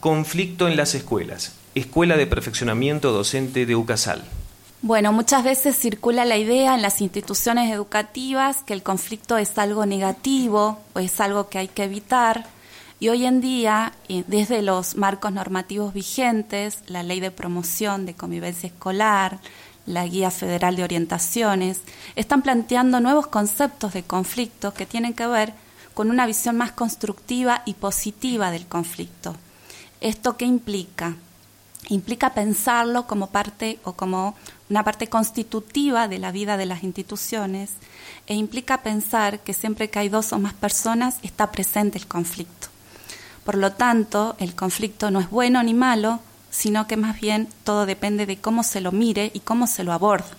Conflicto en las escuelas, Escuela de Perfeccionamiento Docente de UCASAL. Bueno, muchas veces circula la idea en las instituciones educativas que el conflicto es algo negativo o es algo que hay que evitar. Y hoy en día, desde los marcos normativos vigentes, la ley de promoción de convivencia escolar, la Guía Federal de Orientaciones, están planteando nuevos conceptos de conflicto que tienen que ver con una visión más constructiva y positiva del conflicto. ¿Esto qué implica? Implica pensarlo como parte o como una parte constitutiva de la vida de las instituciones e implica pensar que siempre que hay dos o más personas está presente el conflicto. Por lo tanto, el conflicto no es bueno ni malo, sino que más bien todo depende de cómo se lo mire y cómo se lo aborda.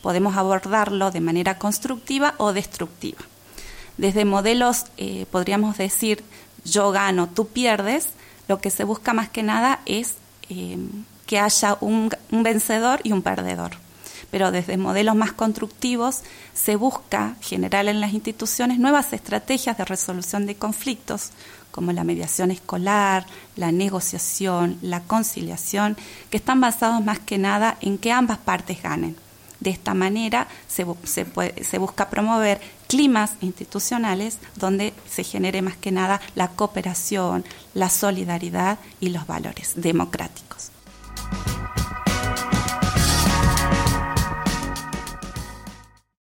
Podemos abordarlo de manera constructiva o destructiva. Desde modelos, eh, podríamos decir, yo gano, tú pierdes, lo que se busca más que nada es eh, que haya un, vencedor y un perdedor. Pero desde modelos más constructivos se busca generar en las instituciones nuevas estrategias de resolución de conflictos, como la mediación escolar, la negociación, la conciliación, que están basados más que nada en que ambas partes ganen. De esta manera se, busca promover climas institucionales donde se genere más que nada la cooperación, la solidaridad y los valores democráticos.